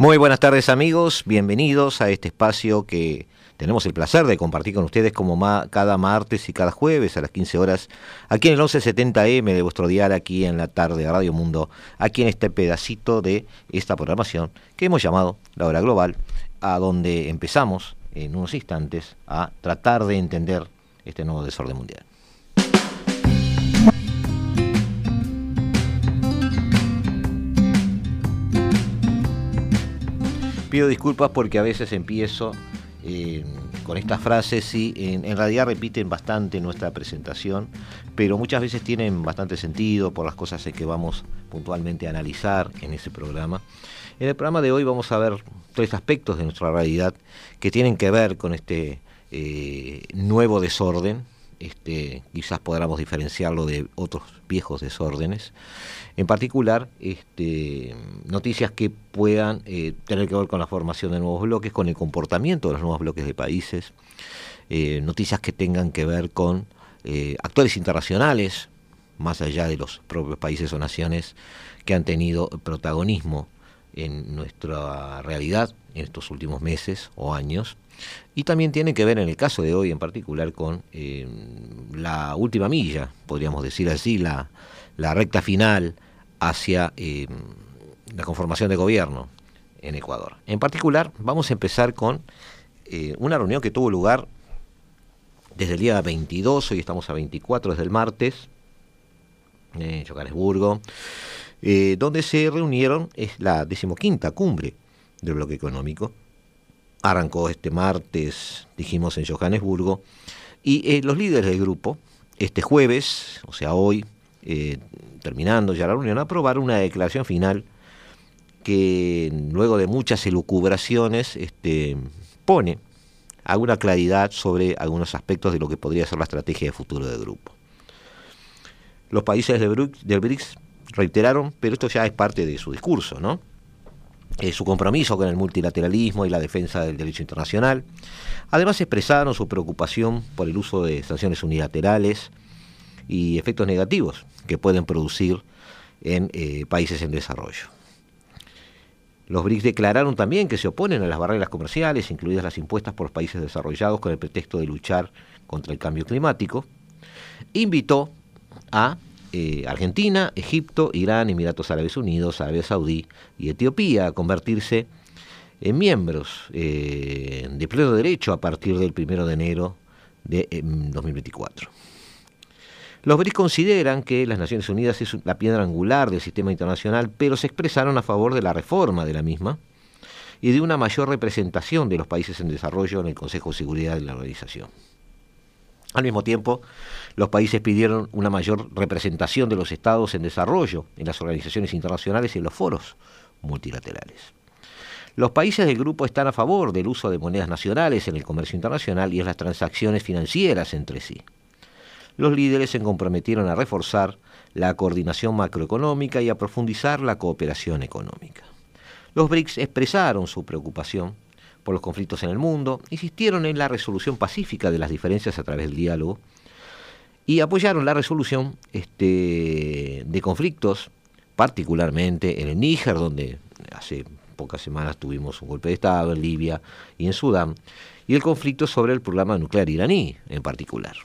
Muy buenas tardes amigos, bienvenidos a este espacio que tenemos el placer de compartir con ustedes como cada martes y cada jueves a las 15 horas, aquí en el 1170M de vuestro diario, aquí en la tarde de Radio Mundo, aquí en este pedacito de esta programación que hemos llamado La Hora Global, a donde empezamos en unos instantes a tratar de entender este nuevo desorden mundial. Pido disculpas porque a veces empiezo eh, con estas frases y en, realidad repiten bastante nuestra presentación, pero muchas veces tienen bastante sentido por las cosas que vamos puntualmente a analizar en ese programa. En el programa de hoy vamos a ver tres aspectos de nuestra realidad que tienen que ver con este eh, nuevo desorden, este, quizás podamos diferenciarlo de otros viejos desórdenes. En particular, este, noticias que puedan eh, tener que ver con la formación de nuevos bloques, con el comportamiento de los nuevos bloques de países, eh, noticias que tengan que ver con eh, actores internacionales, más allá de los propios países o naciones que han tenido protagonismo en nuestra realidad en estos últimos meses o años. Y también tienen que ver en el caso de hoy en particular con la última milla, podríamos decir así, la, la recta final hacia eh, la conformación de gobierno en Ecuador. En particular, vamos a empezar con eh, una reunión que tuvo lugar desde el día 22, hoy estamos a 24, desde el martes, en Johannesburgo, eh, donde se reunieron, es la decimoquinta cumbre del bloque económico. Arrancó este martes, dijimos, en Johannesburgo, y los líderes del grupo, este jueves, o sea, hoy, terminando ya la reunión, aprobar una declaración final que luego de muchas elucubraciones este, pone alguna claridad sobre algunos aspectos de lo que podría ser la estrategia de futuro del grupo. Los países del BRICS reiteraron, pero esto ya es parte de su discurso, ¿no? Eh, su compromiso con el multilateralismo y la defensa del derecho internacional. Además expresaron su preocupación por el uso de sanciones unilaterales y efectos negativos que pueden producir en eh, países en desarrollo. Los BRICS declararon también que se oponen a las barreras comerciales, incluidas las impuestas por los países desarrollados con el pretexto de luchar contra el cambio climático. Invitó a eh, Argentina, Egipto, Irán, Emiratos Árabes Unidos, Arabia Saudí y Etiopía a convertirse en miembros eh, de pleno derecho a partir del 1 de enero de 2024. Los BRICS consideran que las Naciones Unidas es la piedra angular del sistema internacional, pero se expresaron a favor de la reforma de la misma y de una mayor representación de los países en desarrollo en el Consejo de Seguridad de la organización. Al mismo tiempo, los países pidieron una mayor representación de los estados en desarrollo en las organizaciones internacionales y en los foros multilaterales. Los países del grupo están a favor del uso de monedas nacionales en el comercio internacional y en las transacciones financieras entre sí los líderes se comprometieron a reforzar la coordinación macroeconómica y a profundizar la cooperación económica. Los BRICS expresaron su preocupación por los conflictos en el mundo, insistieron en la resolución pacífica de las diferencias a través del diálogo y apoyaron la resolución este, de conflictos, particularmente en el Níger, donde hace pocas semanas tuvimos un golpe de Estado, en Libia y en Sudán, y el conflicto sobre el programa nuclear iraní en particular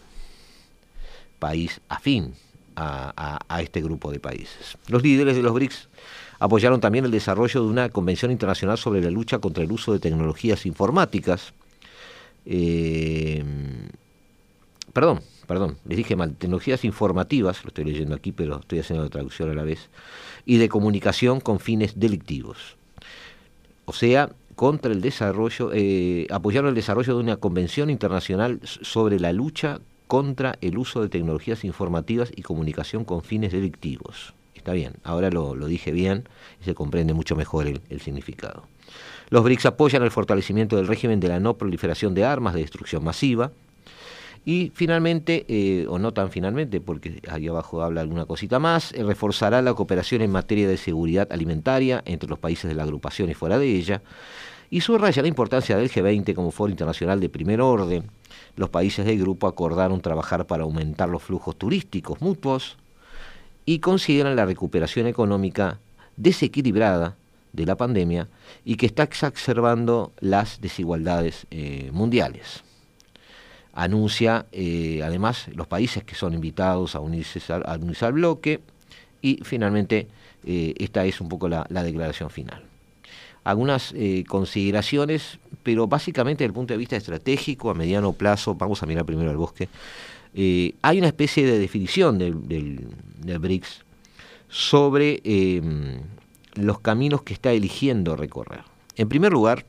país afín a, este grupo de países. Los líderes de los BRICS apoyaron también el desarrollo de una convención internacional sobre la lucha contra el uso de tecnologías informáticas. Eh, perdón, perdón, les dije mal, tecnologías informativas, lo estoy leyendo aquí, pero estoy haciendo la traducción a la vez, y de comunicación con fines delictivos. O sea, contra el desarrollo, eh, apoyaron el desarrollo de una convención internacional sobre la lucha contra el uso de tecnologías informativas y comunicación con fines delictivos. está bien, ahora lo, dije bien y se comprende mucho mejor el, significado. Los BRICS apoyan el fortalecimiento del régimen de la no proliferación de armas de destrucción masiva. Y finalmente, eh, o no tan finalmente, porque ahí abajo habla alguna cosita más, eh, reforzará la cooperación en materia de seguridad alimentaria entre los países de la agrupación y fuera de ella, y subraya la importancia del G20 como foro internacional de primer orden. Los países del grupo acordaron trabajar para aumentar los flujos turísticos mutuos y consideran la recuperación económica desequilibrada de la pandemia y que está exacerbando las desigualdades eh, mundiales. Anuncia eh, además los países que son invitados a unirse, al bloque y finalmente eh, esta es un poco la, declaración final. Algunas consideraciones, pero básicamente desde el punto de vista estratégico, a mediano plazo, vamos a mirar primero al bosque, hay una especie de definición del, del, BRICS sobre los caminos que está eligiendo recorrer. En primer lugar,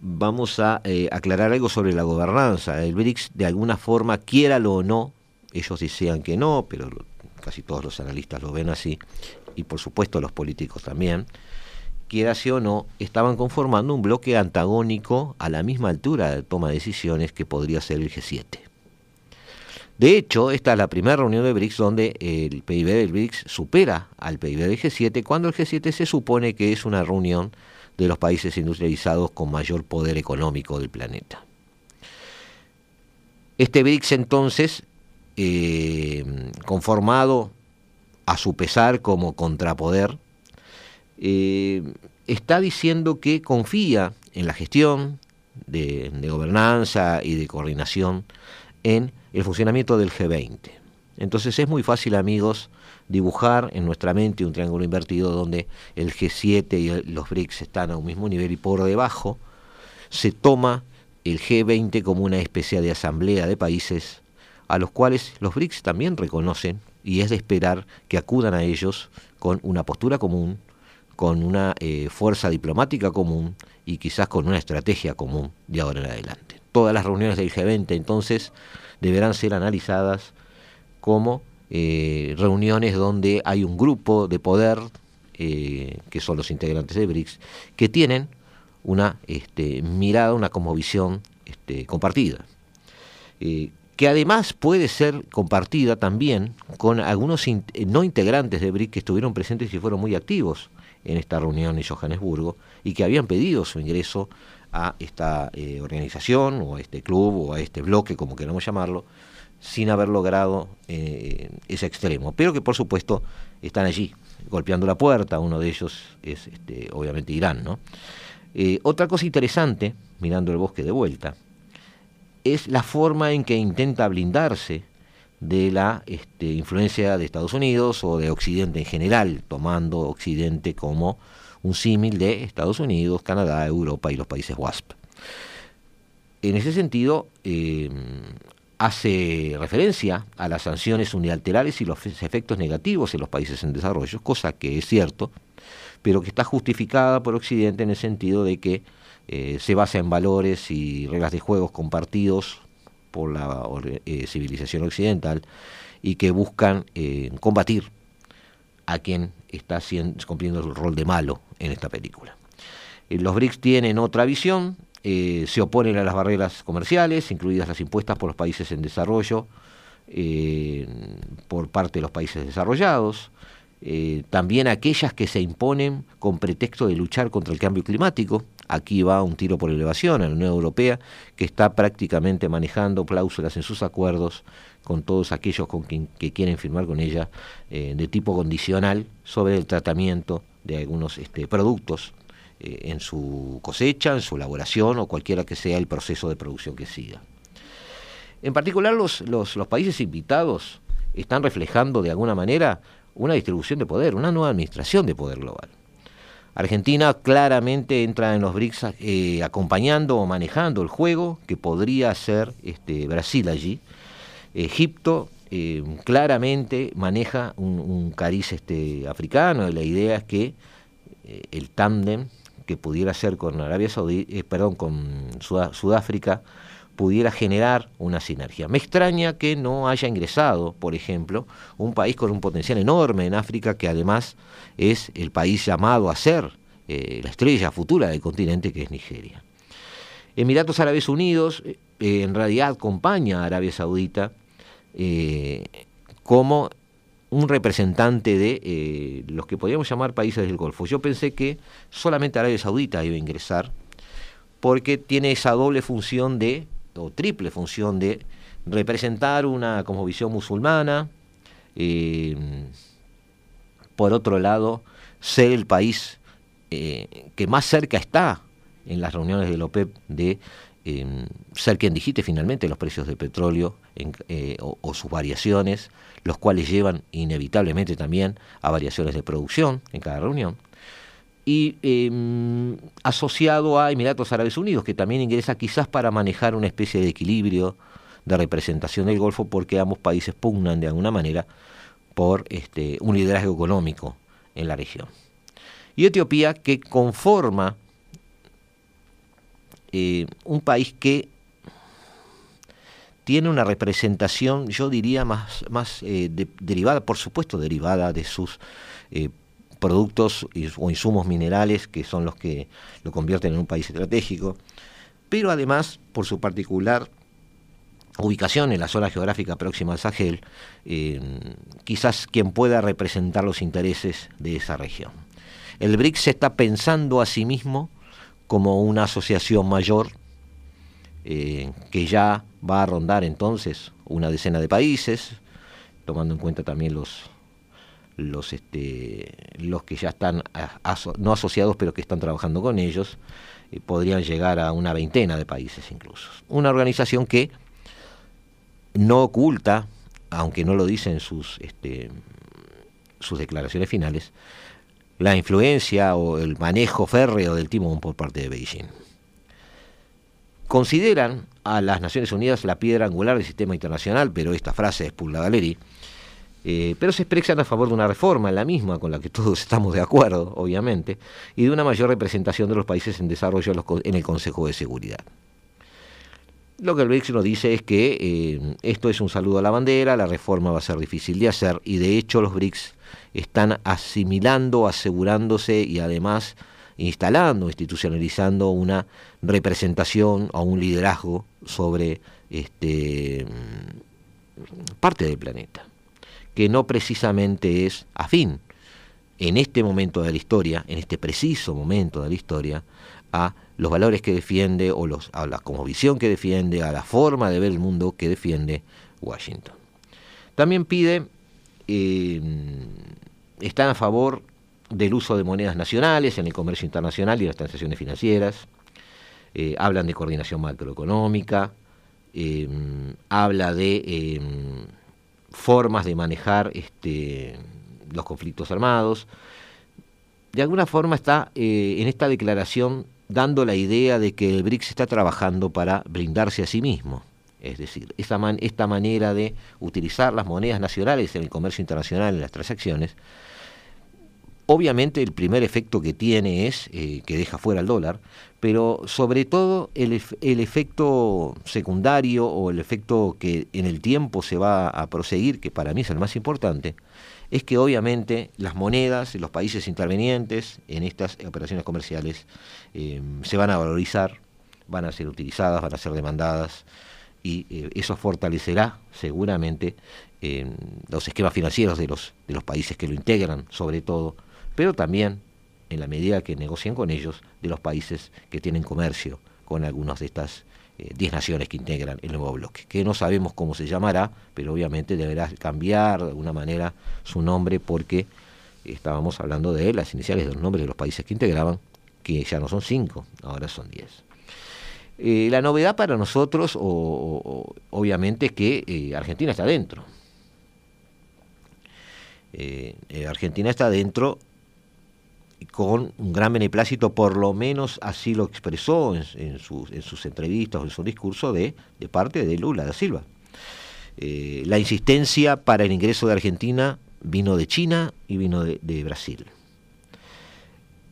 vamos a eh, aclarar algo sobre la gobernanza. El BRICS, de alguna forma, quiéralo o no, ellos desean que no, pero casi todos los analistas lo ven así, y por supuesto los políticos también, o no, estaban conformando un bloque antagónico a la misma altura de toma de decisiones que podría ser el G7. De hecho, esta es la primera reunión de BRICS donde el PIB del BRICS supera al PIB del G7, cuando el G7 se supone que es una reunión de los países industrializados con mayor poder económico del planeta. Este BRICS entonces, eh, conformado a su pesar como contrapoder, eh, está diciendo que confía en la gestión de gobernanza y de coordinación en el funcionamiento del G20. Entonces es muy fácil, amigos, dibujar en nuestra mente un triángulo invertido donde el G7 y los BRICS están a un mismo nivel y por debajo se toma el G20 como una especie de asamblea de países a los cuales los BRICS también reconocen y es de esperar que acudan a ellos con una postura común, con una eh, fuerza diplomática común y quizás con una estrategia común de ahora en adelante. Todas las reuniones del G20 entonces deberán ser analizadas como eh, reuniones donde hay un grupo de poder, eh, que son los integrantes de BRICS, que tienen una este, mirada, una visión este, compartida. Que además puede ser compartida también con algunos no integrantes de BRICS que estuvieron presentes y fueron muy activos en esta reunión en Johannesburgo y que habían pedido su ingreso a esta eh, organización o a este club o a este bloque, como queramos llamarlo, sin haber logrado eh, ese extremo, pero que por supuesto están allí, golpeando la puerta, uno de ellos es este, obviamente Irán. ¿no? Eh, otra cosa interesante, mirando el bosque de vuelta, es la forma en que intenta blindarse de la este, influencia de Estados Unidos o de Occidente en general, tomando Occidente como un símil de Estados Unidos, Canadá, Europa y los países WASP. En ese sentido, eh, hace referencia a las sanciones unilaterales y los efectos negativos en los países en desarrollo, cosa que es cierto, pero que está justificada por Occidente en el sentido de que eh, se basa en valores y reglas de juegos compartidos por la eh, civilización occidental y que buscan combatir a quien está cumpliendo el rol de malo en esta película. Eh, los BRICS tienen otra visión, eh, se oponen a las barreras comerciales, incluidas las impuestas por los países en desarrollo, eh, por parte de los países desarrollados, también aquellas que se imponen con pretexto de luchar contra el cambio climático. Aquí va un tiro por elevación a la Unión Europea, que está prácticamente manejando cláusulas en sus acuerdos con todos aquellos con quien, que quieren firmar con ella de tipo condicional sobre el tratamiento de algunos este, productos eh, en su cosecha, en su elaboración o cualquiera que sea el proceso de producción que siga. En particular los, los, países invitados están reflejando de alguna manera una distribución de poder, una nueva administración de poder global. Argentina claramente entra en los BRICS eh, acompañando o manejando el juego que podría ser este, Brasil allí. Egipto eh, claramente maneja un, cariz este, africano y la idea es que eh, el tándem que pudiera ser con Arabia Saudí, eh, perdón, con Sudáfrica pudiera generar una sinergia. Me extraña que no haya ingresado, por ejemplo, un país con un potencial enorme en África, que además es el país llamado a ser eh, la estrella futura del continente, que es Nigeria. Emiratos Árabes Unidos eh, en realidad acompaña a Arabia Saudita eh, como un representante de los que podríamos llamar países del Golfo. Yo pensé que solamente Arabia Saudita iba a ingresar porque tiene esa doble función de o triple función de representar una como visión musulmana, eh, por otro lado, ser el país eh, que más cerca está en las reuniones de la OPEP de em, ser quien digite finalmente los precios del petróleo eh, o, sus variaciones, los cuales llevan inevitablemente también a variaciones de producción en cada reunión y em, asociado a Emiratos Árabes Unidos, que también ingresa quizás para manejar una especie de equilibrio de representación del Golfo, porque ambos países pugnan de alguna manera por este, un liderazgo económico en la región. Y Etiopía, que conforma eh, un país que tiene una representación, yo diría, más, más eh, derivada, por supuesto, derivada de sus eh, productos o insumos minerales que son los que lo convierten en un país estratégico, pero además por su particular ubicación en la zona geográfica próxima al Sahel, eh, quizás quien pueda representar los intereses de esa región. El BRICS se está pensando a sí mismo como una asociación mayor eh, que ya va a rondar entonces una decena de países, tomando en cuenta también los los, este, los que ya están no asociados pero que están trabajando con ellos, eh, podrían llegar a una veintena de países incluso. Una organización que no oculta, aunque no lo dicen sus, este, sus declaraciones finales, la influencia o el manejo férreo del timón por parte de Beijing. Consideran a las Naciones Unidas la piedra angular del sistema internacional, pero esta frase es Pulla Galeri, eh, pero se expresan a favor de una reforma, la misma con la que todos estamos de acuerdo, obviamente, y de una mayor representación de los países en desarrollo en el Consejo de Seguridad. Lo que el BRICS nos dice es que eh, esto es un saludo a la bandera, la reforma va a ser difícil de hacer y de hecho los BRICS están asimilando, asegurándose y además instalando, institucionalizando una representación o un liderazgo sobre este, parte del planeta que no precisamente es afín en este momento de la historia, en este preciso momento de la historia, a los valores que defiende o a la visión que defiende, a la forma de ver el mundo que defiende Washington. También pide, eh, están a favor del uso de monedas nacionales en el comercio internacional y las transacciones financieras, eh, hablan de coordinación macroeconómica, eh, habla de formas de manejar este, los conflictos armados. De alguna forma está eh, en esta declaración dando la idea de que el BRICS está trabajando para brindarse a sí mismo. Es decir, esta, esta manera de utilizar las monedas nacionales en el comercio internacional, en las transacciones, obviamente el primer efecto que tiene es eh, que deja fuera el dólar, pero sobre todo el, el, efecto secundario o el efecto que en el tiempo se va a proseguir, que para mí es el más importante, es que obviamente las monedas los países intervenientes en estas operaciones comerciales eh, se van a valorizar, van a ser utilizadas, van a ser demandadas y eh, eso fortalecerá seguramente eh, los esquemas financieros de los, de los países que lo integran, sobre todo, pero también en la medida que negocien con ellos, de los países que tienen comercio con algunas de estas 10 eh, naciones que integran el nuevo bloque, que no sabemos cómo se llamará, pero obviamente deberá cambiar de alguna manera su nombre porque estábamos hablando de las iniciales de los nombres de los países que integraban, que ya no son 5, ahora son 10. Eh, la novedad para nosotros, o, obviamente, es que eh, Argentina está dentro. Argentina está dentro con un gran beneplácito, por lo menos así lo expresó en, sus, entrevistas o en su discurso de, parte de Lula da Silva. Eh, la insistencia para el ingreso de Argentina vino de China y vino de, Brasil.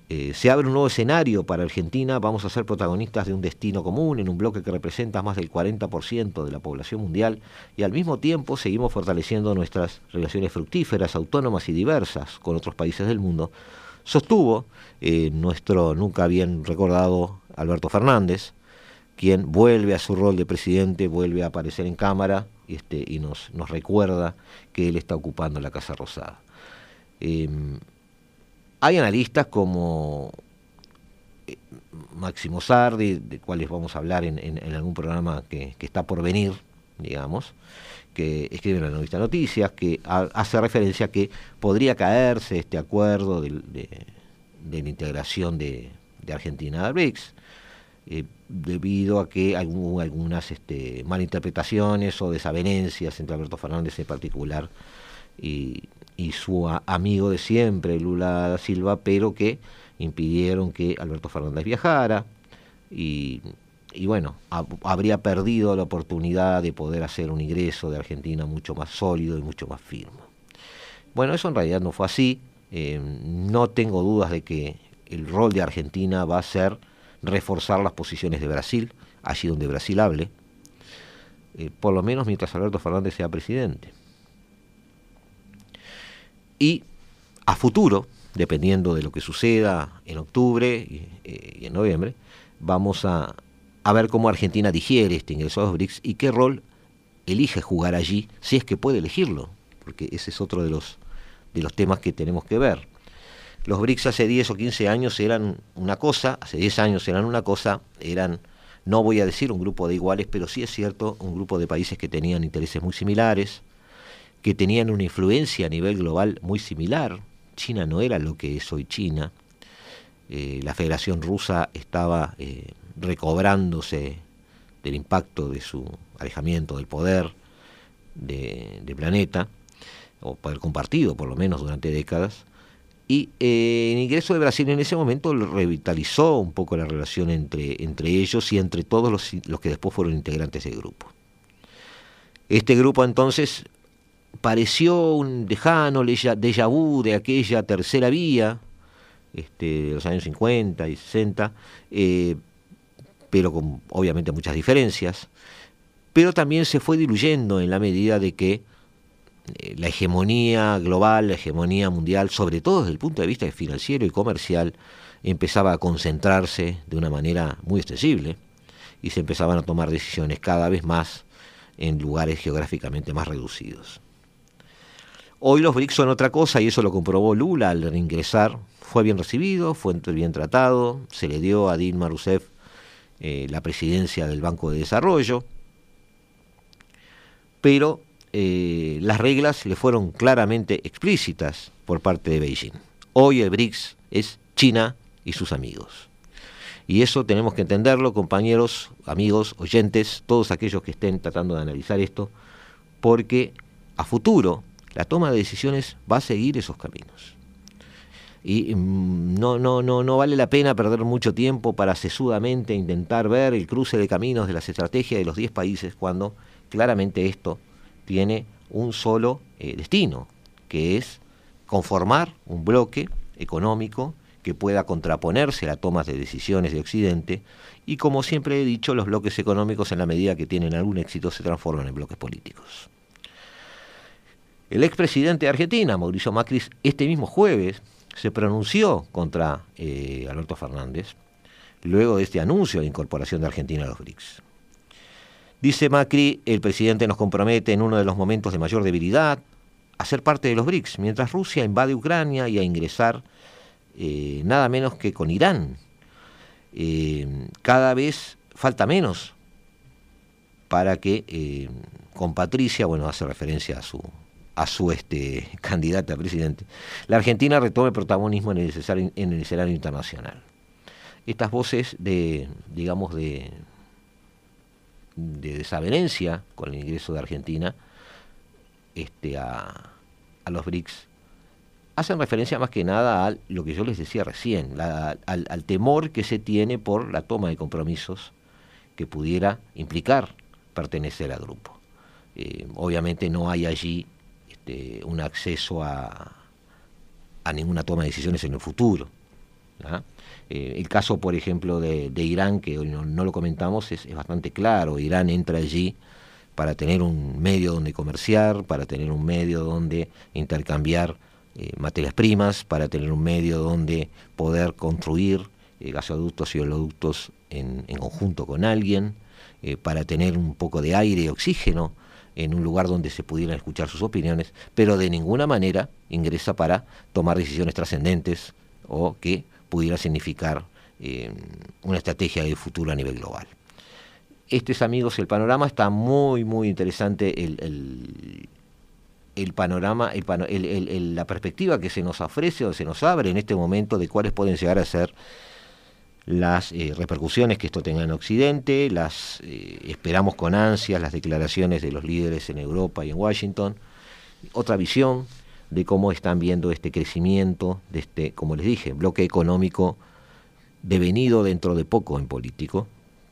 eh, se abre un nuevo escenario para Argentina, vamos a ser protagonistas de un destino común en un bloque que representa más del 40% de la población mundial y al mismo tiempo seguimos fortaleciendo nuestras relaciones fructíferas, autónomas y diversas con otros países del mundo, sostuvo eh, nuestro nunca bien recordado Alberto Fernández, quien vuelve a su rol de presidente, vuelve a aparecer en cámara este, y nos, nos recuerda que él está ocupando la Casa Rosada. Em, hay analistas como eh, Máximo Sardi, de cuales vamos a hablar en, algún programa que, está por venir, digamos, que escribe en la revista Noticias, que hace referencia a que podría caerse este acuerdo de, la integración de, Argentina al BRICS, eh, debido a que hubo algunas este, malinterpretaciones o desavenencias entre Alberto Fernández en particular y, y su amigo de siempre, Lula Silva, pero que impidieron que Alberto Fernández viajara y, bueno, habría perdido la oportunidad de poder hacer un ingreso de Argentina mucho más sólido y mucho más firme. Bueno, eso en realidad no fue así. Eh, no tengo dudas de que el rol de Argentina va a ser reforzar las posiciones de Brasil, allí donde Brasil hable, eh, por lo menos mientras Alberto Fernández sea presidente. Y a futuro, dependiendo de lo que suceda en octubre y, eh, en noviembre, vamos a, ver cómo Argentina digiere este ingreso a los BRICS y qué rol elige jugar allí, si es que puede elegirlo, porque ese es otro de los, de los temas que tenemos que ver. Los BRICS hace 10 o 15 años eran una cosa, hace 10 años eran una cosa, eran, no voy a decir un grupo de iguales, pero sí es cierto, un grupo de países que tenían intereses muy similares, que tenían una influencia a nivel global muy similar. China no era lo que es hoy China. Eh, la Federación Rusa estaba eh, recobrándose del impacto de su alejamiento del poder de planeta, o poder compartido por lo menos durante décadas. Y eh, el ingreso de Brasil en ese momento revitalizó un poco la relación entre, entre ellos y entre todos los, los que después fueron integrantes del grupo. Este grupo entonces pareció un lejano déjà vu de aquella tercera vía, este, de los años 50 y 60, eh, pero con obviamente muchas diferencias, pero también se fue diluyendo en la medida de que eh, la hegemonía global, la hegemonía mundial, sobre todo desde el punto de vista financiero y comercial, empezaba a concentrarse de una manera muy extensible y se empezaban a tomar decisiones cada vez más en lugares geográficamente más reducidos. Hoy los BRICS son otra cosa y eso lo comprobó Lula al reingresar. Fue bien recibido, fue bien tratado, se le dio a Dilma Rousseff eh, la presidencia del Banco de Desarrollo, pero eh, las reglas le fueron claramente explícitas por parte de Beijing. Hoy el BRICS es China y sus amigos. Y eso tenemos que entenderlo, compañeros, amigos, oyentes, todos aquellos que estén tratando de analizar esto, porque a futuro la toma de decisiones va a seguir esos caminos. Y mm, no, no, no, no vale la pena perder mucho tiempo para sesudamente intentar ver el cruce de caminos de las estrategias de los 10 países cuando claramente esto tiene un solo eh, destino, que es conformar un bloque económico que pueda contraponerse a la toma de decisiones de Occidente y como siempre he dicho, los bloques económicos en la medida que tienen algún éxito se transforman en bloques políticos. El expresidente de Argentina, Mauricio Macri, este mismo jueves se pronunció contra eh, Alberto Fernández luego de este anuncio de incorporación de Argentina a los BRICS. Dice Macri, el presidente nos compromete en uno de los momentos de mayor debilidad a ser parte de los BRICS, mientras Rusia invade Ucrania y a ingresar eh, nada menos que con Irán. Eh, cada vez falta menos para que con Patricia, bueno, hace referencia a su, a su este, candidata a presidente, la Argentina retome protagonismo en el, en el escenario internacional. Estas voces de, digamos, de, de desavenencia con el ingreso de Argentina este, a, a los BRICS hacen referencia más que nada a lo que yo les decía recién, al, al, temor que se tiene por la toma de compromisos que pudiera implicar pertenecer al grupo. Eh, obviamente no hay allí este, un acceso a, a ninguna toma de decisiones en el futuro. Eh, el caso, por ejemplo, de, Irán, que hoy no, lo comentamos, es, bastante claro. Irán entra allí para tener un medio donde comerciar, para tener un medio donde intercambiar eh, materias primas, para tener un medio donde poder construir eh, gasoductos y oleoductos en, conjunto con alguien, para tener un poco de aire y oxígeno en un lugar donde se pudieran escuchar sus opiniones, pero de ninguna manera ingresa para tomar decisiones trascendentes o que pudiera significar eh, una estrategia de futuro a nivel global. Este es, amigos, el panorama está muy, muy interesante. El, el, panorama, la perspectiva que se nos ofrece o se nos abre en este momento de cuáles pueden llegar a ser las eh, repercusiones que esto tenga en Occidente, las eh, esperamos con ansias las declaraciones de los líderes en Europa y en Washington, otra visión, de cómo están viendo este crecimiento, de este, como les dije, bloque económico devenido dentro de poco en político,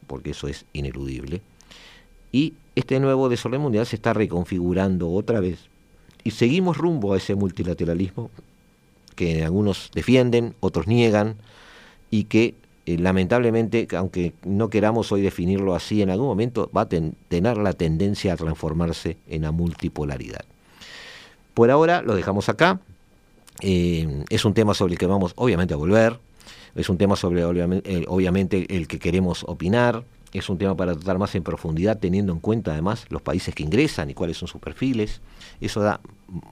porque eso es ineludible, y este nuevo desorden mundial se está reconfigurando otra vez, y seguimos rumbo a ese multilateralismo que algunos defienden, otros niegan, y que eh, lamentablemente, aunque no queramos hoy definirlo así, en algún momento va a tener la tendencia a transformarse en la multipolaridad. Por ahora lo dejamos acá. Eh, es un tema sobre el que vamos obviamente a volver. Es un tema sobre obviamente, el que queremos opinar. Es un tema para tratar más en profundidad, teniendo en cuenta además los países que ingresan y cuáles son sus perfiles. Eso da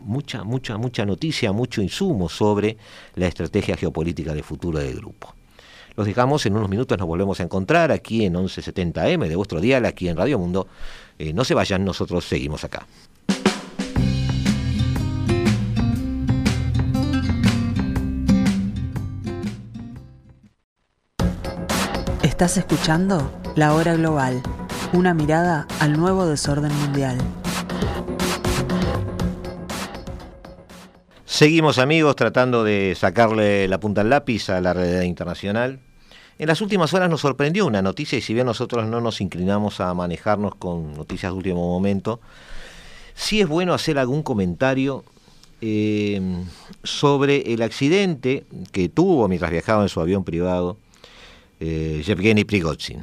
mucha, mucha, mucha noticia, mucho insumo sobre la estrategia geopolítica de futuro del grupo. Los dejamos, en unos minutos nos volvemos a encontrar aquí en 1170M de vuestro dial, aquí en Radio Mundo. Eh, no se vayan, nosotros seguimos acá. Estás escuchando La Hora Global, una mirada al nuevo desorden mundial. Seguimos amigos tratando de sacarle la punta al lápiz a la realidad internacional. En las últimas horas nos sorprendió una noticia y si bien nosotros no nos inclinamos a manejarnos con noticias de último momento, sí es bueno hacer algún comentario eh, sobre el accidente que tuvo mientras viajaba en su avión privado eh, Yevgeny Prigozhin,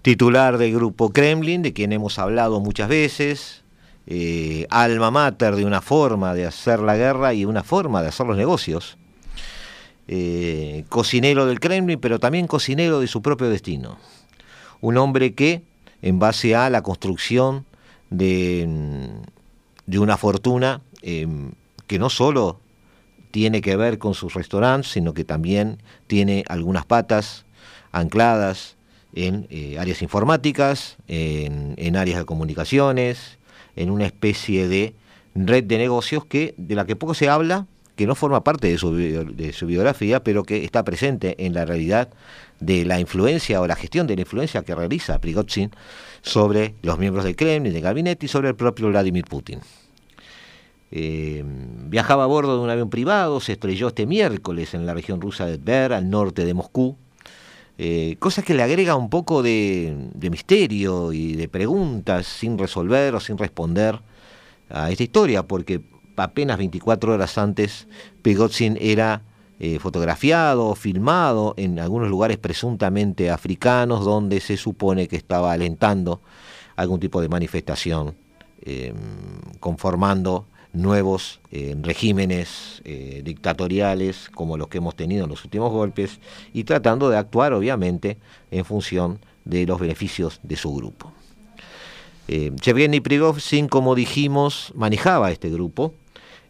titular del grupo Kremlin, de quien hemos hablado muchas veces, eh, alma mater de una forma de hacer la guerra y una forma de hacer los negocios, eh, cocinero del Kremlin, pero también cocinero de su propio destino. Un hombre que, en base a la construcción de, de una fortuna que no solo tiene que ver con sus restaurantes, sino que también tiene algunas patas ancladas en eh, áreas informáticas, en, áreas de comunicaciones, en una especie de red de negocios que de la que poco se habla, que no forma parte de su, biografía, pero que está presente en la realidad de la influencia o la gestión de la influencia que realiza Prigozhin sobre los miembros del Kremlin, del gabinete y sobre el propio Vladimir Putin. Eh, viajaba a bordo de un avión privado, se estrelló este miércoles en la región rusa de Tver, al norte de Moscú, eh, cosa que le agrega un poco de, misterio y de preguntas sin resolver o sin responder a esta historia, porque apenas 24 horas antes Pegotsin era eh, fotografiado, filmado en algunos lugares presuntamente africanos donde se supone que estaba alentando algún tipo de manifestación, conformando nuevos eh, regímenes eh, dictatoriales como los que hemos tenido en los últimos golpes y tratando de actuar obviamente en función de los beneficios de su grupo. Eh, Yevgeny Prigozhin, como dijimos, manejaba este grupo,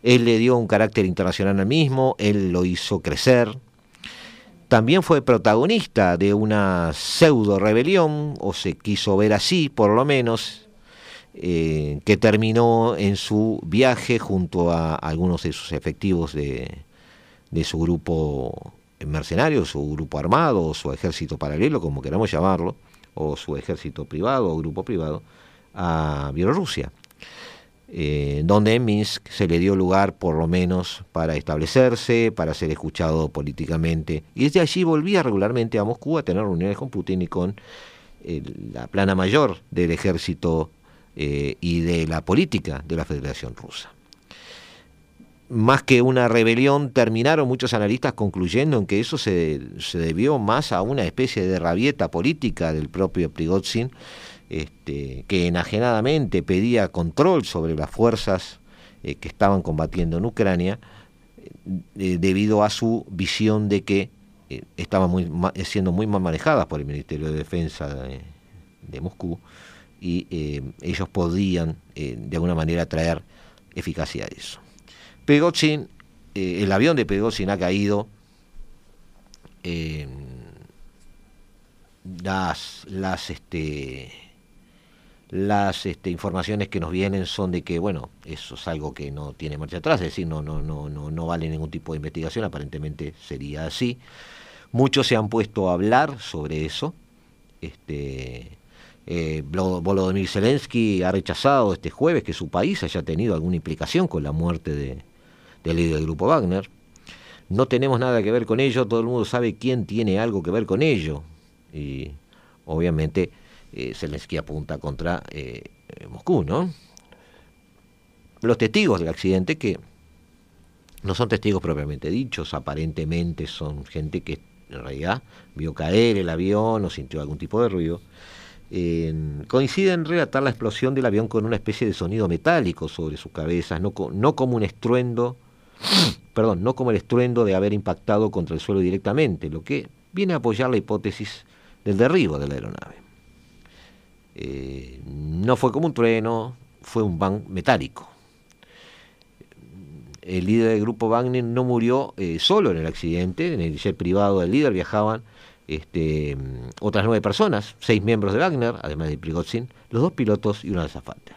él le dio un carácter internacional al mismo, él lo hizo crecer, también fue protagonista de una pseudo rebelión, o se quiso ver así por lo menos, eh, que terminó en su viaje junto a algunos de sus efectivos de, su grupo mercenario, su grupo armado, o su ejército paralelo, como queramos llamarlo, o su ejército privado o grupo privado, a Bielorrusia, eh, donde en Minsk se le dio lugar por lo menos para establecerse, para ser escuchado políticamente, y desde allí volvía regularmente a Moscú a tener reuniones con Putin y con la plana mayor del ejército eh, y de la política de la Federación Rusa. más que una rebelión, terminaron muchos analistas concluyendo en que eso se, debió más a una especie de rabieta política del propio Prigozhin, este, que enajenadamente pedía control sobre las fuerzas eh, que estaban combatiendo en Ucrania, eh, debido a su visión de que eh, estaban siendo muy mal manejadas por el Ministerio de Defensa de, Moscú y ellos podían de alguna manera traer eficacia a eso. Pegochin, eh, el avión de Pegochin ha caído. las las este las este, informaciones que nos vienen son de que bueno eso es algo que no tiene marcha atrás es decir no no no no no vale ningún tipo de investigación aparentemente sería así muchos se han puesto a hablar sobre eso este eh, Volodymyr Zelensky ha rechazado este jueves que su país haya tenido alguna implicación con la muerte de, del líder del grupo Wagner. No tenemos nada que ver con ello, todo el mundo sabe quién tiene algo que ver con ello. Y obviamente eh, Zelensky apunta contra eh, Moscú, ¿no? Los testigos del accidente, que no son testigos propiamente dichos, aparentemente son gente que en realidad vio caer el avión o sintió algún tipo de ruido, coinciden en relatar la explosión del avión con una especie de sonido metálico sobre sus cabezas, no como un estruendo perdón, no como el estruendo de haber impactado contra el suelo directamente, lo que viene a apoyar la hipótesis del derribo de la aeronave. No fue como un trueno, fue un bang metálico. El líder del grupo Wagner no murió eh, solo en el accidente, en el jet privado del líder viajaban este, otras nueve personas, seis miembros de Wagner, además de Prigozhin, los dos pilotos y una azafata.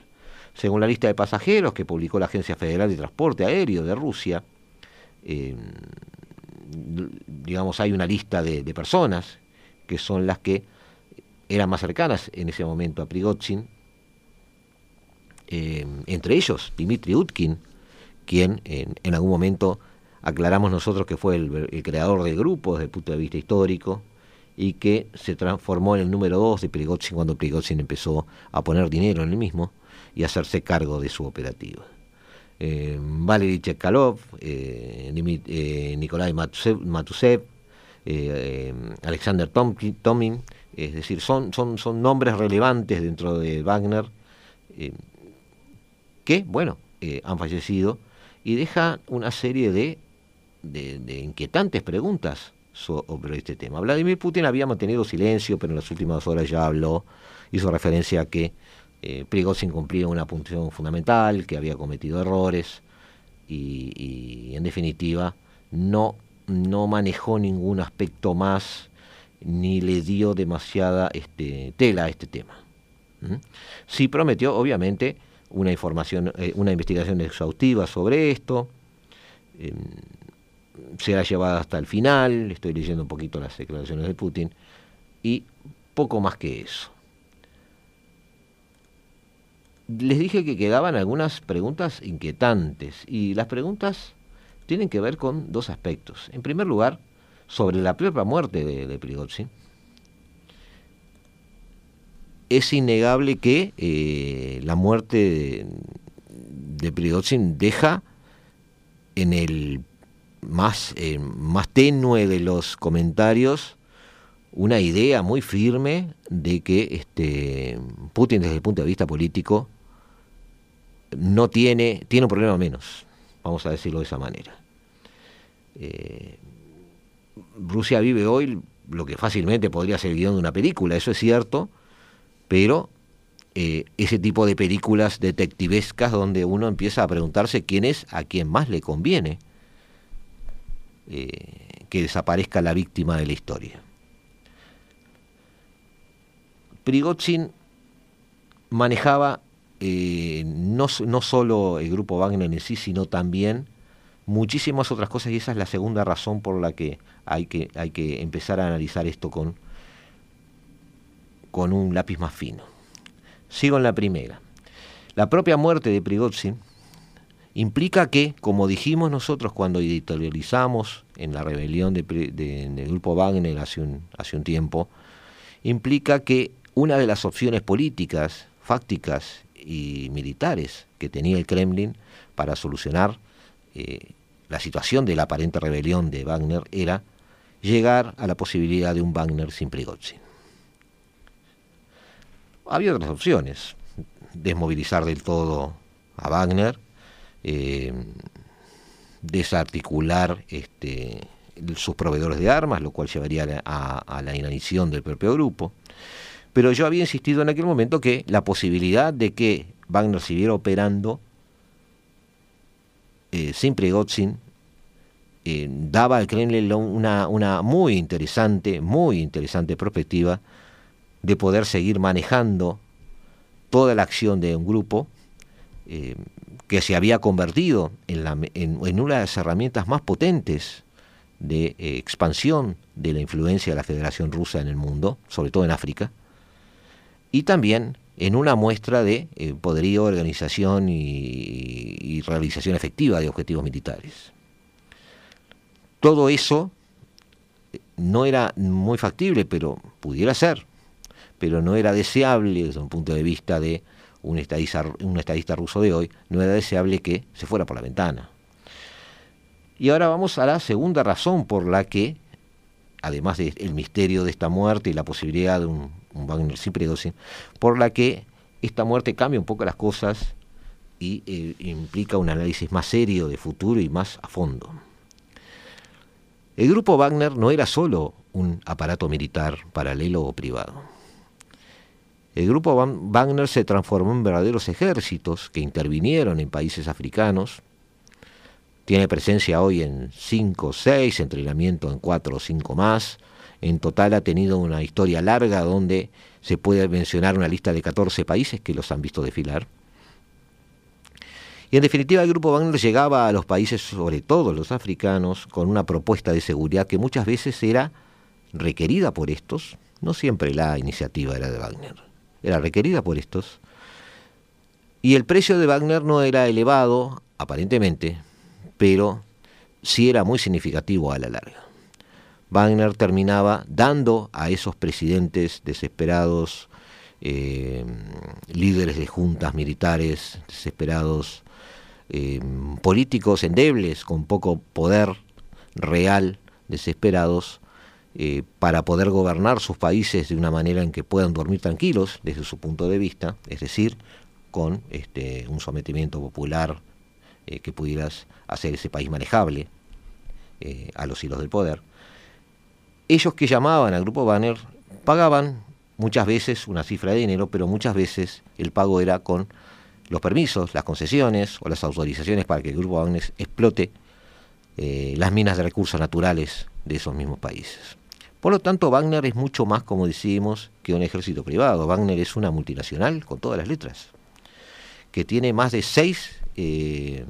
Según la lista de pasajeros que publicó la Agencia Federal de Transporte Aéreo de Rusia, eh, digamos, hay una lista de, personas que son las que eran más cercanas en ese momento a Prigozhin, eh, entre ellos Dmitry Utkin, quien en, algún momento aclaramos nosotros que fue el, creador del grupo desde el punto de vista histórico y que se transformó en el número dos de Prigozhin cuando Prigozhin empezó a poner dinero en el mismo y hacerse cargo de su operativa. Eh, Valery Chekalov, eh, eh, Nikolai Matusev, eh, Alexander Tomin, es decir, son, son, son nombres relevantes dentro de Wagner que, bueno, han fallecido y deja una serie de, inquietantes preguntas sobre este tema. Vladimir Putin había mantenido silencio, pero en las últimas horas ya habló, hizo referencia a que eh, Prigozhin cumplía una función fundamental, que había cometido errores y, en definitiva no, no manejó ningún aspecto más ni le dio demasiada este, tela a este tema. Sí prometió, obviamente, una información, eh, una investigación exhaustiva sobre esto. Eh, será llevada hasta el final, estoy leyendo un poquito las declaraciones de Putin, y poco más que eso les dije que quedaban algunas preguntas inquietantes y las preguntas tienen que ver con dos aspectos. En primer lugar, sobre la propia muerte de, de. Es innegable que eh, la muerte de, de, deja en el más, eh, más tenue de los comentarios una idea muy firme de que este, Putin desde el punto de vista político no tiene, tiene un problema menos, vamos a decirlo de esa manera. Eh, Rusia vive hoy lo que fácilmente podría ser el guion de una película, eso es cierto, pero eh, ese tipo de películas detectivescas donde uno empieza a preguntarse quién es a quien más le conviene eh, que desaparezca la víctima de la historia. Prigozhin manejaba no, no solo el grupo Wagner en sí, sino también muchísimas otras cosas y esa es la segunda razón por la que hay que, hay que empezar a analizar esto con, con un lápiz más fino. Sigo en la primera. La propia muerte de Prigozhin implica que, como dijimos nosotros cuando editorializamos en la rebelión de, del grupo Wagner hace un, hace un tiempo, implica que una de las opciones políticas, fácticas y militares que tenía el Kremlin para solucionar eh, la situación de la aparente rebelión de Wagner era llegar a la posibilidad de un Wagner sin Prigozhin. Había otras opciones, desmovilizar del todo a Wagner, eh, desarticular este, sus proveedores de armas, lo cual llevaría a, la inanición del propio grupo. Pero yo había insistido en aquel momento que la posibilidad de que Wagner siguiera operando eh, Prigozhin eh, daba al Kremlin una, una muy interesante, muy interesante perspectiva de poder seguir manejando toda la acción de un grupo eh, que se había convertido en, una de las herramientas más potentes de eh, expansión de la influencia de la Federación Rusa en el mundo, sobre todo en África, y también en una muestra de eh, poderío, organización y, realización efectiva de objetivos militares. Todo eso no era muy factible, pero pudiera ser, pero no era deseable desde un punto de vista de un estadista, un estadista ruso de hoy, no era deseable que se fuera por la ventana. Y ahora vamos a la segunda razón por la que, además del misterio de esta muerte y la posibilidad de un, Wagner sin por la que esta muerte cambia un poco las cosas y eh, implica un análisis más serio de futuro y más a fondo. El grupo Wagner no era solo un aparato militar paralelo o privado. El grupo Wagner se transformó en verdaderos ejércitos que intervinieron en países africanos. Tiene presencia hoy en 5 o 6, entrenamiento en 4 o 5 más. En total ha tenido una historia larga donde se puede mencionar una lista de 14 países que los han visto desfilar. Y en definitiva el grupo Wagner llegaba a los países, sobre todo los africanos, con una propuesta de seguridad que muchas veces era requerida por estos. No siempre la iniciativa era de Wagner era requerida por estos, y el precio de Wagner no era elevado, aparentemente, pero sí era muy significativo a la larga. Wagner terminaba dando a esos presidentes desesperados, eh, líderes de juntas militares desesperados, eh, políticos endebles con poco poder real, desesperados, eh, para poder gobernar sus países de una manera en que puedan dormir tranquilos desde su punto de vista, es decir, con este, un sometimiento popular que pudieras hacer ese país manejable a los hilos del poder. Ellos que llamaban al grupo Banner pagaban muchas veces una cifra de dinero, pero muchas veces el pago era con los permisos, las concesiones o las autorizaciones para que el grupo Wagner explote las minas de recursos naturales de esos mismos países. Por lo tanto, Wagner es mucho más, como decimos, que un ejército privado. Wagner es una multinacional con todas las letras, que tiene más de seis eh,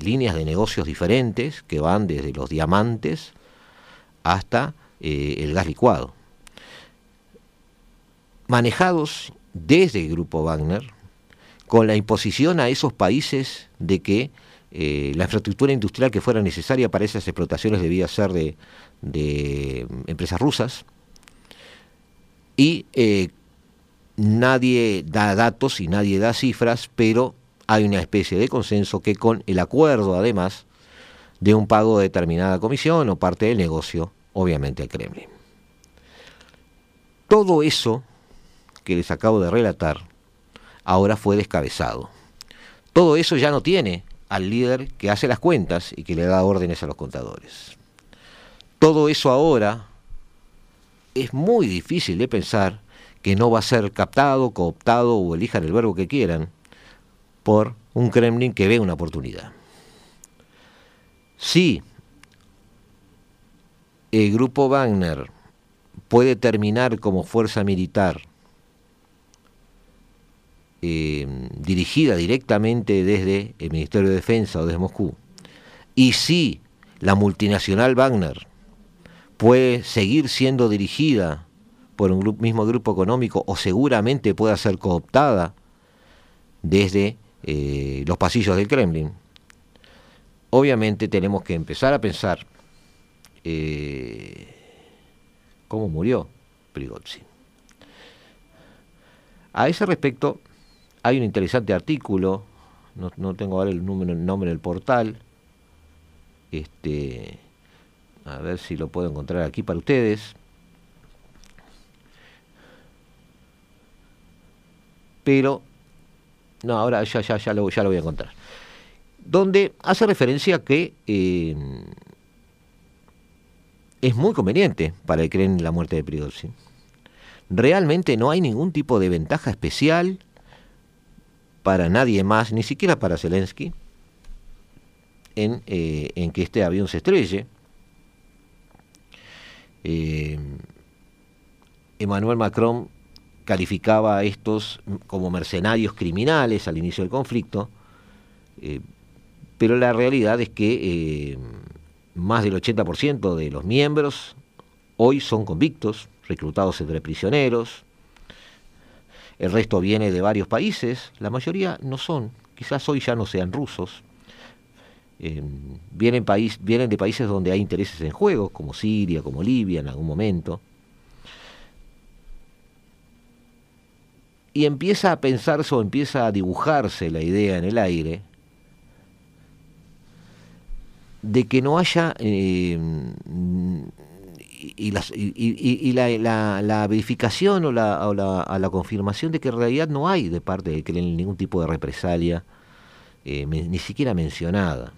líneas de negocios diferentes que van desde los diamantes hasta eh, el gas licuado. Manejados desde el grupo Wagner, con la imposición a esos países de que eh, la infraestructura industrial que fuera necesaria para esas explotaciones debía ser de, empresas rusas y eh, nadie da datos y nadie da cifras, pero hay una especie de consenso que con el acuerdo además de un pago de determinada comisión o parte del negocio, obviamente al Kremlin. Todo eso que les acabo de relatar ahora fue descabezado. Todo eso ya no tiene al líder que hace las cuentas y que le da órdenes a los contadores. Todo eso ahora es muy difícil de pensar que no va a ser captado, cooptado o elijan el verbo que quieran por un Kremlin que ve una oportunidad. Si el grupo Wagner puede terminar como fuerza militar eh, dirigida directamente desde el Ministerio de Defensa o desde Moscú, y si la multinacional Wagner puede seguir siendo dirigida por un mismo grupo económico o seguramente pueda ser cooptada desde eh, los pasillos del Kremlin, obviamente tenemos que empezar a pensar eh, cómo murió Prigozhin. A ese respecto hay un interesante artículo, no, tengo ahora el, número, el nombre del portal, Este, a ver si lo puedo encontrar aquí para ustedes. Pero, no, ahora ya, ya, ya, lo, ya lo voy a encontrar. Donde hace referencia que eh, es muy conveniente para el que creen en la muerte de Prigozhin. Realmente no hay ningún tipo de ventaja especial para nadie más, ni siquiera para Zelensky, en, eh, que este avión se estrelle. Eh, Emmanuel Macron calificaba a estos como mercenarios criminales al inicio del conflicto, eh, pero la realidad es que más del 80% de los miembros hoy son convictos, reclutados entre prisioneros, el resto viene de varios países, la mayoría no son, quizás hoy ya no sean rusos, eh, vienen, vienen de países donde hay intereses en juego, como Siria, como Libia en algún momento. Y empieza a pensarse o empieza a dibujarse la idea en el aire de que no haya eh, y, la, verificación o, la, confirmación de que en realidad no hay de parte de Kremlin ningún tipo de represalia, eh, ni siquiera mencionada.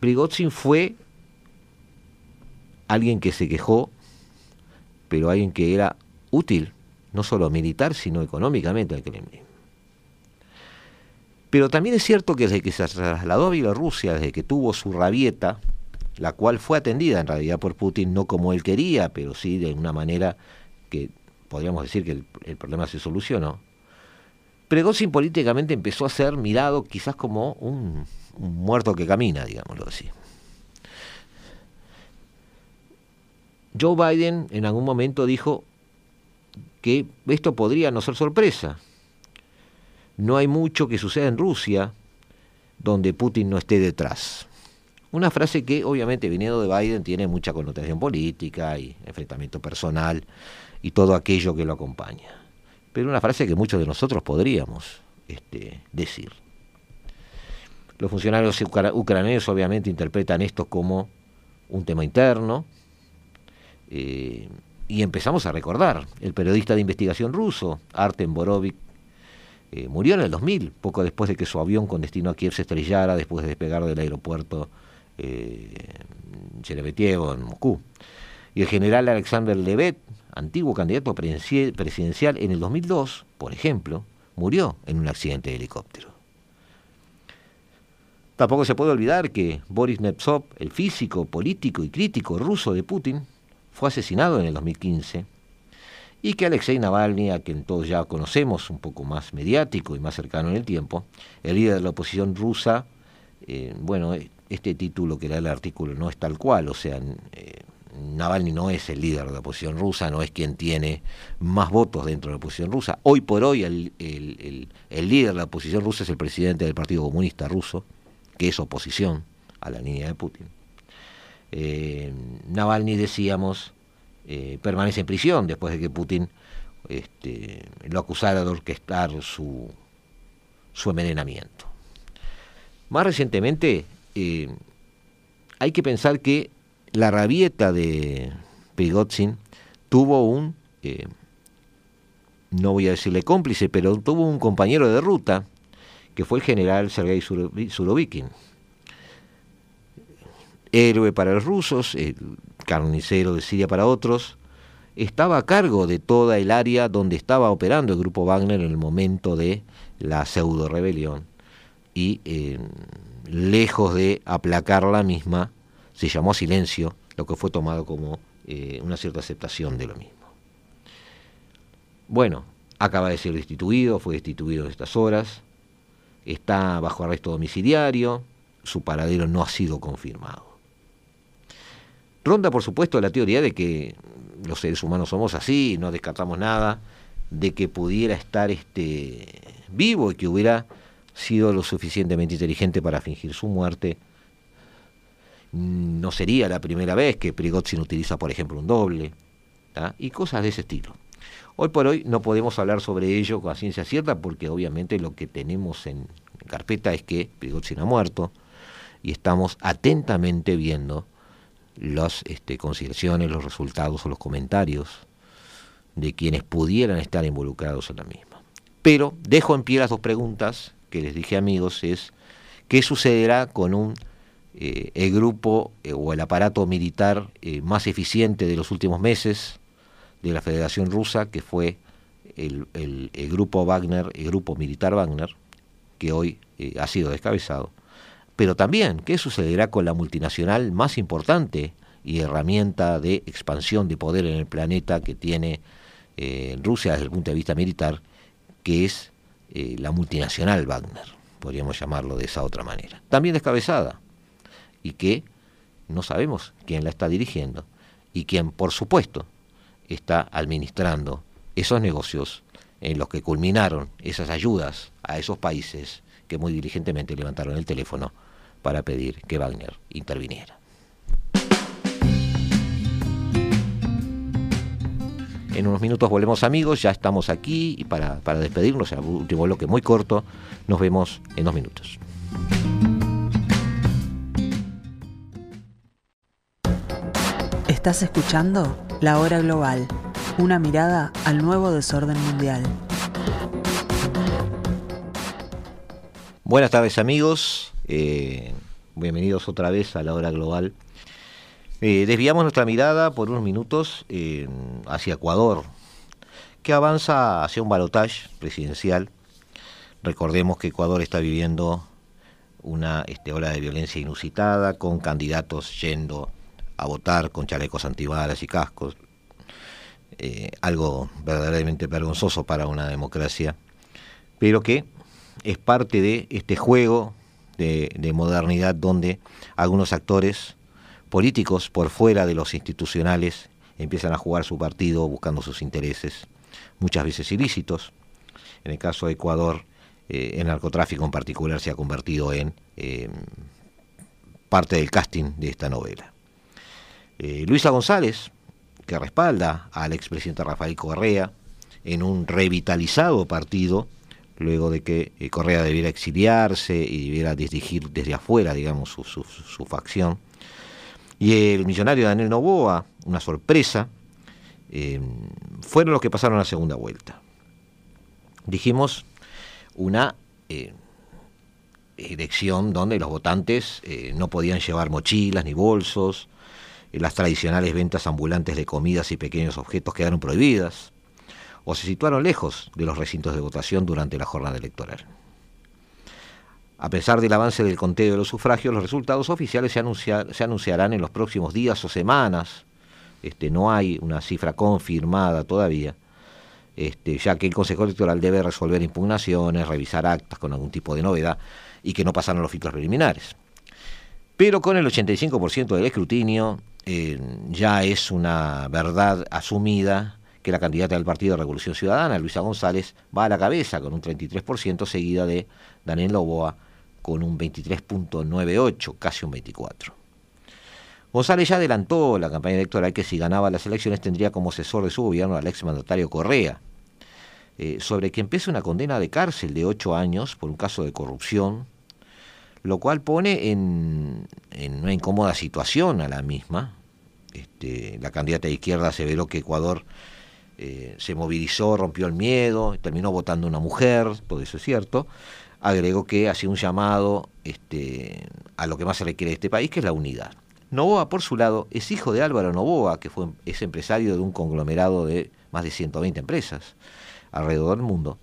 Prigozhin fue alguien que se quejó, pero alguien que era útil, no solo militar, sino económicamente al Kremlin. Pero también es cierto que desde que se trasladó a Bielorrusia, desde que tuvo su rabieta, la cual fue atendida en realidad por Putin no como él quería, pero sí de una manera que podríamos decir que el, problema se solucionó, Prigozhin políticamente empezó a ser mirado quizás como un muerto que camina, digámoslo así. Joe Biden en algún momento dijo que esto podría no ser sorpresa. No hay mucho que suceda en Rusia donde Putin no esté detrás. Una frase que obviamente viniendo de Biden tiene mucha connotación política y enfrentamiento personal y todo aquello que lo acompaña. Pero una frase que muchos de nosotros podríamos este, decir. Los funcionarios ucranianos obviamente interpretan esto como un tema interno. Eh, y empezamos a recordar, el periodista de investigación ruso, Artem Borovik, eh, murió en el 2000, poco después de que su avión con destino a Kiev se estrellara después de despegar del aeropuerto eh, en Moscú. Y el general Alexander Levet, antiguo candidato presidencial en el 2002, por ejemplo, murió en un accidente de helicóptero. Tampoco se puede olvidar que Boris Nemtsov, el físico, político y crítico ruso de Putin, fue asesinado en el 2015 y que Alexei Navalny, a quien todos ya conocemos, un poco más mediático y más cercano en el tiempo, el líder de la oposición rusa, eh, bueno, este título que da el artículo no es tal cual, o sea, eh, Navalny no es el líder de la oposición rusa, no es quien tiene más votos dentro de la oposición rusa. Hoy por hoy el, el líder de la oposición rusa es el presidente del Partido Comunista ruso, que es oposición a la línea de Putin. Eh, Navalny, decíamos, eh, permanece en prisión después de que Putin este, lo acusara de orquestar su, su envenenamiento. Más recientemente, eh, hay que pensar que la rabieta de Prigozhin tuvo un, no voy a decirle cómplice, pero tuvo un compañero de ruta que fue el general Sergei Surovikin. Héroe para los rusos, carnicero de Siria para otros, estaba a cargo de toda el área donde estaba operando el grupo Wagner en el momento de la pseudo rebelión y eh, lejos de aplacar la misma, se llamó silencio, lo que fue tomado como eh, una cierta aceptación de lo mismo. Bueno, acaba de ser destituido, fue destituido en estas horas, está bajo arresto domiciliario, su paradero no ha sido confirmado. Ronda, por supuesto, la teoría de que los seres humanos somos así, no descartamos nada, de que pudiera estar este, vivo y que hubiera sido lo suficientemente inteligente para fingir su muerte. No sería la primera vez que Prigozhin utiliza, por ejemplo, un doble, y cosas de ese estilo. Hoy por hoy no podemos hablar sobre ello con ciencia cierta porque obviamente lo que tenemos en carpeta es que Prigozhin ha muerto y estamos atentamente viendo las este, consideraciones, los resultados o los comentarios de quienes pudieran estar involucrados en la misma. Pero dejo en pie las dos preguntas que les dije amigos, es qué sucederá con un eh, el grupo eh, o el aparato militar eh, más eficiente de los últimos meses de la Federación Rusa, que fue el, el, grupo Wagner, el grupo militar Wagner, que hoy ha sido descabezado. Pero también, ¿qué sucederá con la multinacional más importante y herramienta de expansión de poder en el planeta que tiene Rusia desde el punto de vista militar, que es la multinacional Wagner? Podríamos llamarlo de esa otra manera. También descabezada y que no sabemos quién la está dirigiendo y quién, por supuesto, está administrando esos negocios en los que culminaron esas ayudas a esos países que muy diligentemente levantaron el teléfono para pedir que Wagner interviniera. En unos minutos volvemos amigos, ya estamos aquí y para, para despedirnos, el último bloque muy corto, nos vemos en dos minutos. Estás escuchando La Hora Global, una mirada al nuevo desorden mundial. Buenas tardes amigos, eh, bienvenidos otra vez a La Hora Global. Eh, desviamos nuestra mirada por unos minutos eh, hacia Ecuador, que avanza hacia un balotaje presidencial. Recordemos que Ecuador está viviendo una este, ola de violencia inusitada, con candidatos yendo a votar con chalecos antibalas y cascos, algo verdaderamente vergonzoso para una democracia, pero que es parte de este juego de, de modernidad donde algunos actores políticos por fuera de los institucionales empiezan a jugar su partido buscando sus intereses, muchas veces ilícitos. En el caso de Ecuador, eh, el narcotráfico en particular se ha convertido en eh, parte del casting de esta novela. Eh, Luisa González, que respalda al expresidente Rafael Correa en un revitalizado partido, luego de que eh, Correa debiera exiliarse y debiera dirigir desde afuera, digamos, su, facción. Y el millonario Daniel Novoa, una sorpresa, eh, fueron los que pasaron la segunda vuelta. Dijimos una elección donde los votantes no podían llevar mochilas ni bolsos, las tradicionales ventas ambulantes de comidas y pequeños objetos quedaron prohibidas o se situaron lejos de los recintos de votación durante la jornada electoral. A pesar del avance del conteo de los sufragios, los resultados oficiales se, anunciarán en los próximos días o semanas. Este, no hay una cifra confirmada todavía, este, ya que el Consejo Electoral debe resolver impugnaciones, revisar actas con algún tipo de novedad y que no pasaron los filtros preliminares. Pero con el 85% del escrutinio, eh, ya es una verdad asumida que la candidata del Partido de Revolución Ciudadana, Luisa González, va a la cabeza con un 33%, seguida de Daniel Loboa con un 23.98, casi un 24%. González ya adelantó la campaña electoral que si ganaba las elecciones tendría como asesor de su gobierno al exmandatario Correa, eh, sobre quien pese una condena de cárcel de ocho años por un caso de corrupción lo cual pone en, una incómoda situación a la misma. Este, la candidata de izquierda aseveró que Ecuador eh, se movilizó, rompió el miedo, terminó votando una mujer, todo eso es cierto. Agregó que hacía un llamado este, a lo que más se requiere de este país, que es la unidad. Novoa, por su lado, es hijo de Álvaro Novoa, que fue, es empresario de un conglomerado de más de 120 empresas alrededor del mundo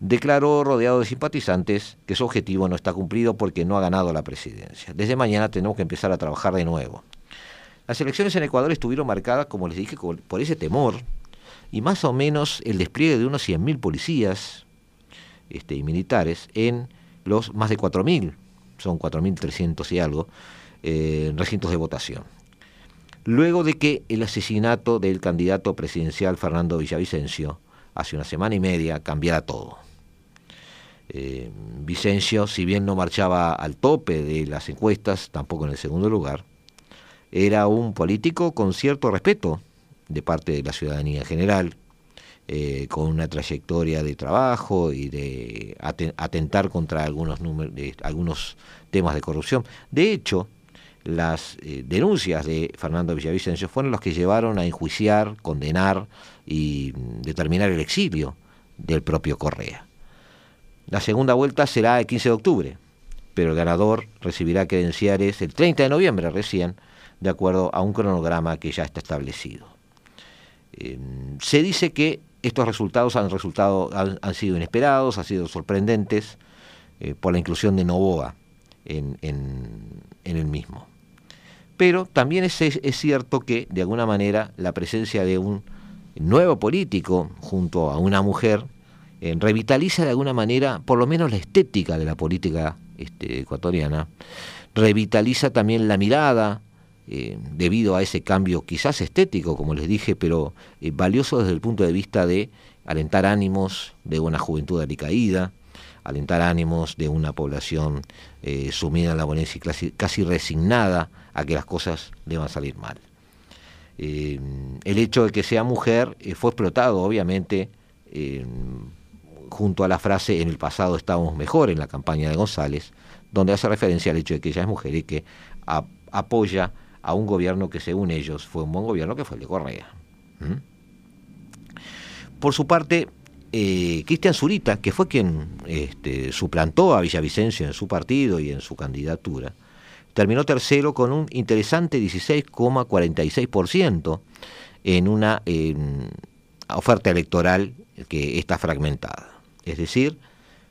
declaró rodeado de simpatizantes que su objetivo no está cumplido porque no ha ganado la presidencia. Desde mañana tenemos que empezar a trabajar de nuevo. Las elecciones en Ecuador estuvieron marcadas, como les dije, por ese temor y más o menos el despliegue de unos 100.000 policías este, y militares en los más de 4.000, son 4.300 y algo, eh, recintos de votación. Luego de que el asesinato del candidato presidencial Fernando Villavicencio hace una semana y media cambiara todo. Eh, Vicencio, si bien no marchaba al tope de las encuestas, tampoco en el segundo lugar, era un político con cierto respeto de parte de la ciudadanía en general, eh, con una trayectoria de trabajo y de atentar contra algunos, algunos temas de corrupción. De hecho, las eh, denuncias de Fernando Villavicencio fueron los que llevaron a enjuiciar, condenar y determinar el exilio del propio Correa. La segunda vuelta será el 15 de octubre, pero el ganador recibirá credenciales el 30 de noviembre recién, de acuerdo a un cronograma que ya está establecido. Eh, se dice que estos resultados han, resultado, han, sido inesperados, han sido sorprendentes eh, por la inclusión de Novoa en, el mismo. Pero también es, es, cierto que, de alguna manera, la presencia de un nuevo político junto a una mujer eh, revitaliza de alguna manera, por lo menos la estética de la política este, ecuatoriana, revitaliza también la mirada, eh, debido a ese cambio quizás estético, como les dije, pero eh, valioso desde el punto de vista de alentar ánimos de una juventud alicaída, alentar ánimos de una población eh, sumida en la violencia y casi, resignada a que las cosas deban salir mal. el hecho de que sea mujer fue explotado, obviamente, junto a la frase en el pasado estábamos mejor en la campaña de González, donde hace referencia al hecho de que ella es mujer y que apoya a un gobierno que según ellos fue un buen gobierno, que fue el de Correa. ¿Mm? Por su parte, eh, Cristian Zurita, que fue quien este, suplantó a Villavicencio en su partido y en su candidatura, terminó tercero con un interesante 16,46% en una oferta electoral que está fragmentada. Es decir,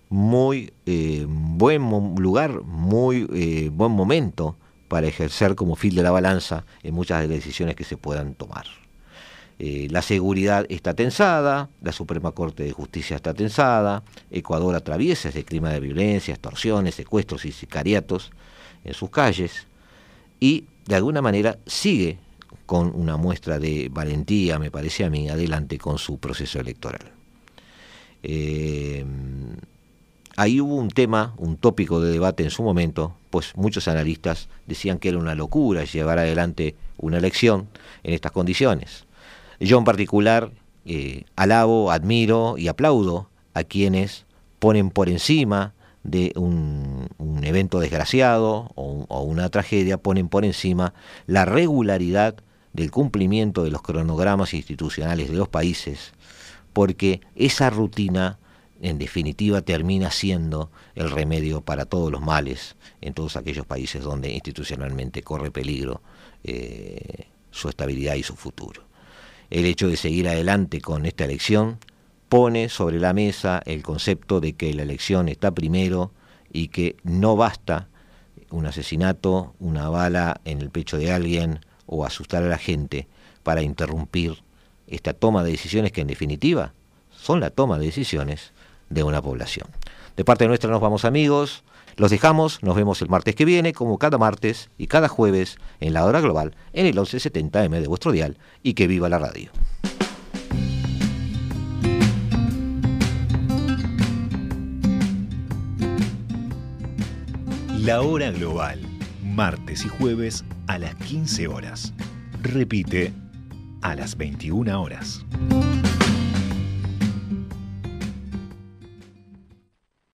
muy eh, buen lugar, muy eh, buen momento para ejercer como fil de la balanza en muchas de las decisiones que se puedan tomar. Eh, la seguridad está tensada, la Suprema Corte de Justicia está tensada, Ecuador atraviesa ese clima de violencia, extorsiones, secuestros y sicariatos en sus calles y de alguna manera sigue con una muestra de valentía, me parece a mí, adelante con su proceso electoral. Eh, ahí hubo un tema, un tópico de debate en su momento, pues muchos analistas decían que era una locura llevar adelante una elección en estas condiciones. Yo en particular eh, alabo, admiro y aplaudo a quienes ponen por encima de un, evento desgraciado o, una tragedia, ponen por encima la regularidad del cumplimiento de los cronogramas institucionales de los países, porque esa rutina en definitiva termina siendo el remedio para todos los males en todos aquellos países donde institucionalmente corre peligro eh, su estabilidad y su futuro. El hecho de seguir adelante con esta elección pone sobre la mesa el concepto de que la elección está primero y que no basta un asesinato, una bala en el pecho de alguien o asustar a la gente para interrumpir esta toma de decisiones que en definitiva son la toma de decisiones de una población. De parte nuestra nos vamos amigos, los dejamos, nos vemos el martes que viene, como cada martes y cada jueves en la hora global, en el 1170M de vuestro dial, y que viva la radio. La hora global, martes y jueves a las 15 horas. Repite a las 21 horas.